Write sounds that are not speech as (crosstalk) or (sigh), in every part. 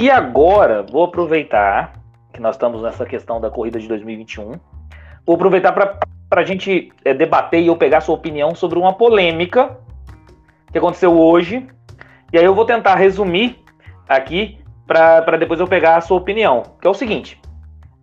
E agora, vou aproveitar que nós estamos nessa questão da corrida de 2021. Vou aproveitar para a gente é, debater e eu pegar sua opinião sobre uma polêmica que aconteceu hoje. E aí eu vou tentar resumir aqui para depois eu pegar a sua opinião. Que é o seguinte: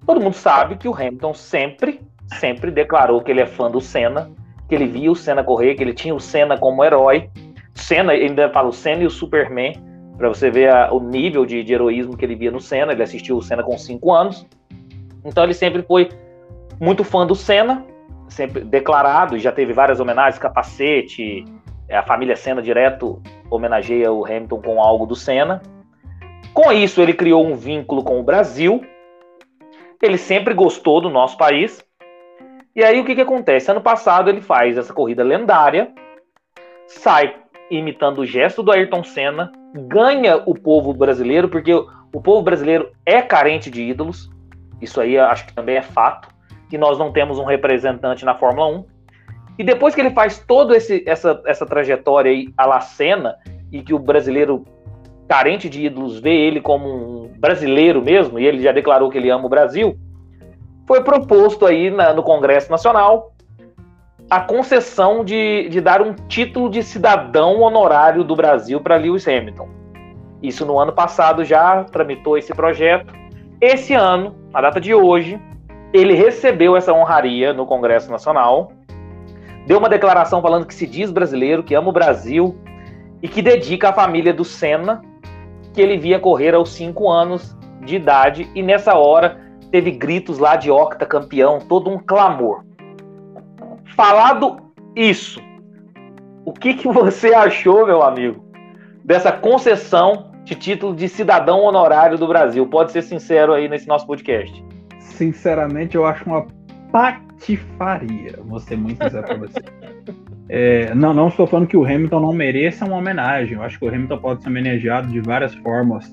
todo mundo sabe que o Hamilton sempre, sempre declarou que ele é fã do Senna, que ele via o Senna correr, que ele tinha o Senna como herói. Senna, ainda fala o Senna e o Superman, para você ver a, o nível de, de, heroísmo que ele via no Senna. Ele assistiu o Senna com 5 anos. Então ele sempre foi muito fã do Senna, sempre declarado, e já teve várias homenagens, capacete, a família Senna direto homenageia o Hamilton com algo do Senna. Com isso, ele criou um vínculo com o Brasil. Ele sempre gostou do nosso país. E aí, o que, que acontece? Ano passado, ele faz essa corrida lendária, sai imitando o gesto do Ayrton Senna, ganha o povo brasileiro, porque o povo brasileiro é carente de ídolos. Isso aí acho que também é fato. Que nós não temos um representante na Fórmula 1. E depois que ele faz toda essa, essa trajetória aí à la Senna, e que o brasileiro carente de ídolos vê ele como um brasileiro mesmo, e ele já declarou que ele ama o Brasil, foi proposto aí na, no Congresso Nacional a concessão de, de dar um título de cidadão honorário do Brasil para Lewis Hamilton. Isso no ano passado já tramitou esse projeto. Esse ano, na data de hoje, ele recebeu essa honraria no Congresso Nacional, deu uma declaração falando que se diz brasileiro, que ama o Brasil e que dedica à família do Senna, que ele via correr aos 5 anos de idade, e nessa hora teve gritos lá de octa campeão, todo um clamor. Falado isso, o que, que você achou, meu amigo, dessa concessão de título de cidadão honorário do Brasil? Pode ser sincero aí nesse nosso podcast. Sinceramente, eu acho uma patifaria, vou ser muito sincero para você. (laughs) É, não, não estou falando que o Hamilton não mereça uma homenagem. Eu acho que o Hamilton pode ser homenageado de várias formas,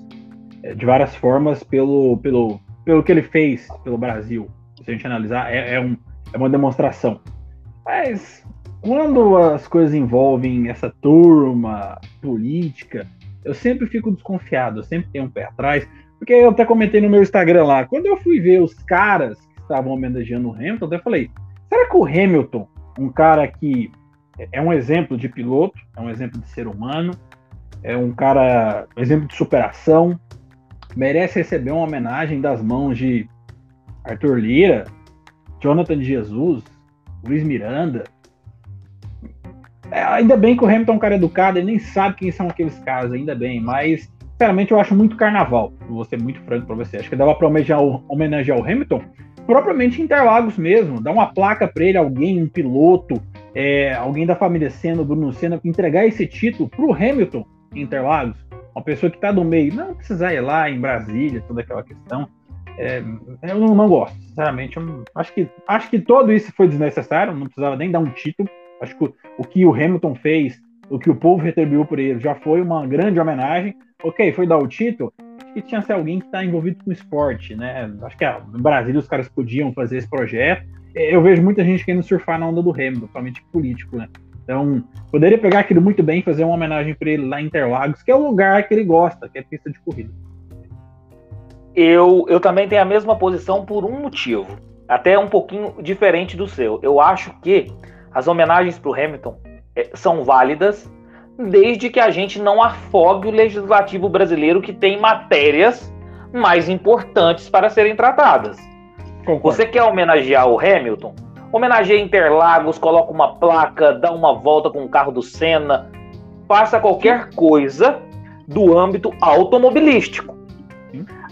é, de várias formas pelo, pelo, pelo que ele fez pelo Brasil. Se a gente analisar, é, é, um, é uma demonstração. Mas quando as coisas envolvem essa turma política, eu sempre fico desconfiado, eu sempre tenho um pé atrás, porque eu até comentei no meu Instagram lá, quando eu fui ver os caras que estavam homenageando o Hamilton, eu falei, será que o Hamilton, um cara que é um exemplo de piloto, é um exemplo de ser humano, é um cara, um exemplo de superação, merece receber uma homenagem das mãos de Arthur Lira, Jonathan Jesus, Luiz Miranda. É, ainda bem que o Hamilton é um cara educado, ele nem sabe quem são aqueles caras, ainda bem, mas sinceramente eu acho muito carnaval, vou ser muito franco para você. Acho que dava para homenagear, o Hamilton propriamente Interlagos mesmo, dar uma placa para ele, alguém, um piloto, é, alguém da família Senna, Bruno Senna, entregar esse título para o Hamilton Interlagos, uma pessoa que está no meio, não precisar ir lá em Brasília, toda aquela questão. É, eu não, não, gosto, sinceramente. acho, que, acho que todo isso foi desnecessário, não precisava nem dar um título. Acho que o, o que o Hamilton fez, o que o povo retribuiu por ele, já foi uma grande homenagem. Ok, foi dar o título, que tinha que ser alguém que está envolvido com esporte, né? Acho que ah, no Brasil os caras podiam fazer esse projeto. Eu vejo muita gente querendo surfar na onda do Hamilton, principalmente político, né? Então, poderia pegar aquilo muito bem e fazer uma homenagem para ele lá em Interlagos, que é o lugar que ele gosta, que é pista de corrida. Eu, eu também tenho a mesma posição por um motivo, até um pouquinho diferente do seu. Eu acho que as homenagens para o Hamilton é, são válidas desde que a gente não afogue o legislativo brasileiro que tem matérias mais importantes para serem tratadas. Concordo. Você quer homenagear o Hamilton? Homenageia Interlagos, coloca uma placa, dá uma volta com o carro do Senna, faça qualquer coisa do âmbito automobilístico.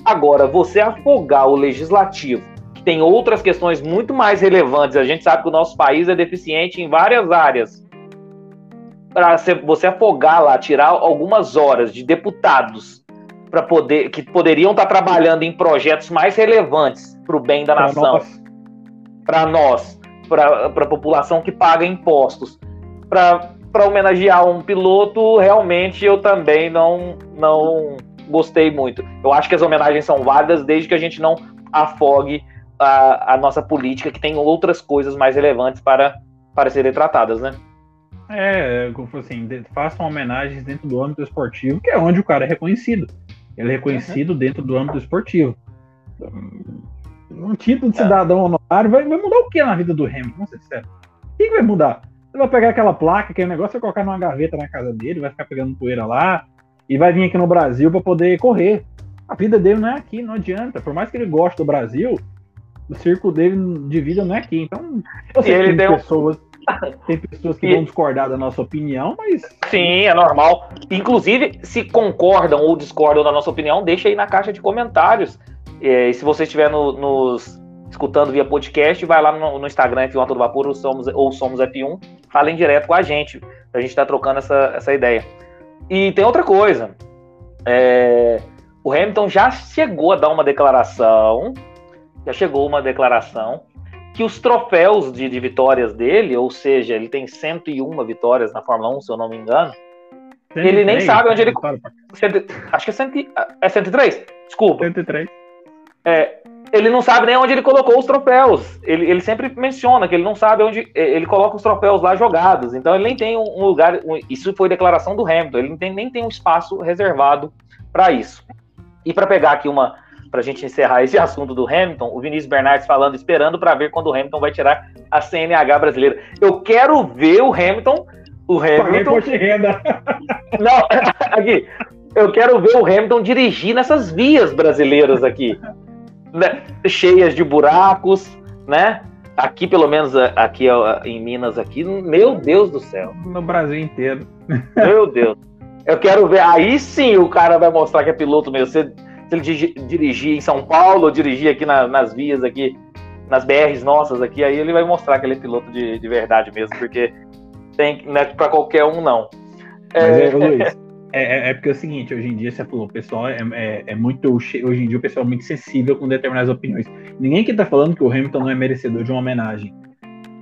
Agora, você afogar o legislativo, que tem outras questões muito mais relevantes, a gente sabe que o nosso país é deficiente em várias áreas. Para você afogar lá, tirar algumas horas de deputados para poder que poderiam estar tá trabalhando em projetos mais relevantes para o bem da pra nação, para nós, para a população que paga impostos. Para homenagear um piloto, realmente eu também não, não gostei muito. Eu acho que as homenagens são válidas desde que a gente não afogue a, a nossa política, que tem outras coisas mais relevantes para, para serem tratadas, né? É, como assim, façam homenagens dentro do âmbito esportivo, que é onde o cara é reconhecido. Ele é reconhecido uhum. dentro do âmbito esportivo. Um título de é. cidadão é. honorário vai, vai, mudar o que na vida do Hamilton? Vamos ser sincero. O que, que vai mudar? Ele vai pegar aquela placa, aquele negócio, vai colocar numa gaveta na casa dele, vai ficar pegando poeira lá, e vai vir aqui no Brasil para poder correr. A vida dele não é aqui, não adianta. Por mais que ele goste do Brasil, o círculo dele de vida não é aqui. Então, eu sei que tem deu... pessoas, tem pessoas que e... vão discordar da nossa opinião, mas. Sim, é normal. Inclusive, se concordam ou discordam da nossa opinião, deixa aí na caixa de comentários. É, e se você estiver no, nos escutando via podcast, vai lá no, no Instagram F1 Todo Vapor ou Somos, ou Somos F1, falem direto com a gente. A gente está trocando essa, essa ideia. E tem outra coisa. É, o Hamilton já chegou a dar uma declaração, já chegou uma declaração que os troféus de, de vitórias dele, ou seja, ele tem 101 vitórias na Fórmula 1, se eu não me engano, 103, ele nem sabe onde ele. Acho que é, cento, é 103? Desculpa. 103. É, ele não sabe nem onde ele colocou os troféus. Ele, ele sempre menciona que ele não sabe onde é, ele coloca os troféus lá jogados. Então ele nem tem um lugar. Um, isso foi declaração do Hamilton. Ele tem, nem tem um espaço reservado para isso. E para pegar aqui uma. Para a gente encerrar esse (laughs) assunto do Hamilton, o Vinícius Bernardes falando, esperando para ver quando o Hamilton vai tirar a CNH brasileira. Eu quero ver o Hamilton. O Hamilton. (laughs) Não, (laughs) aqui. Eu quero ver o Hamilton dirigir nessas vias brasileiras aqui né, cheias de buracos, né? Aqui, pelo menos aqui em Minas, aqui, meu Deus do céu. No Brasil inteiro. Meu Deus. Eu quero ver. Aí sim o cara vai mostrar que é piloto mesmo. Se, se ele dirigir em São Paulo, ou dirigir aqui na, nas vias aqui, nas BRs nossas aqui, aí ele vai mostrar que ele é piloto de, de verdade mesmo, porque tem, não é pra qualquer um, não. Mas, é, Luiz, é, é, é, porque é o seguinte, hoje em dia, você falou, o pessoal é, é, é, muito. Hoje em dia o pessoal é muito sensível com determinadas opiniões. Ninguém que tá falando que o Hamilton não é merecedor de uma homenagem.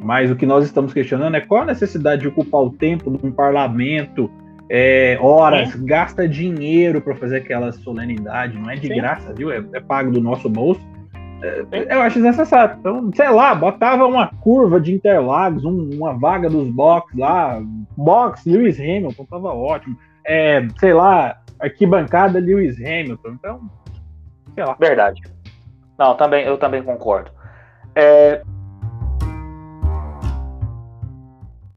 Mas o que nós estamos questionando é qual a necessidade de ocupar o tempo de um parlamento, é, horas, Sim. gasta dinheiro para fazer aquela solenidade, não é de Sim. graça, viu? É, é, pago do nosso bolso. É, eu acho desnecessário. Então, sei lá, botava uma curva de Interlagos, um, uma vaga dos box lá, box Lewis Hamilton, tava ótimo é, sei lá, arquibancada Lewis Hamilton. Então, sei lá. Verdade. Não, também, eu também concordo. É,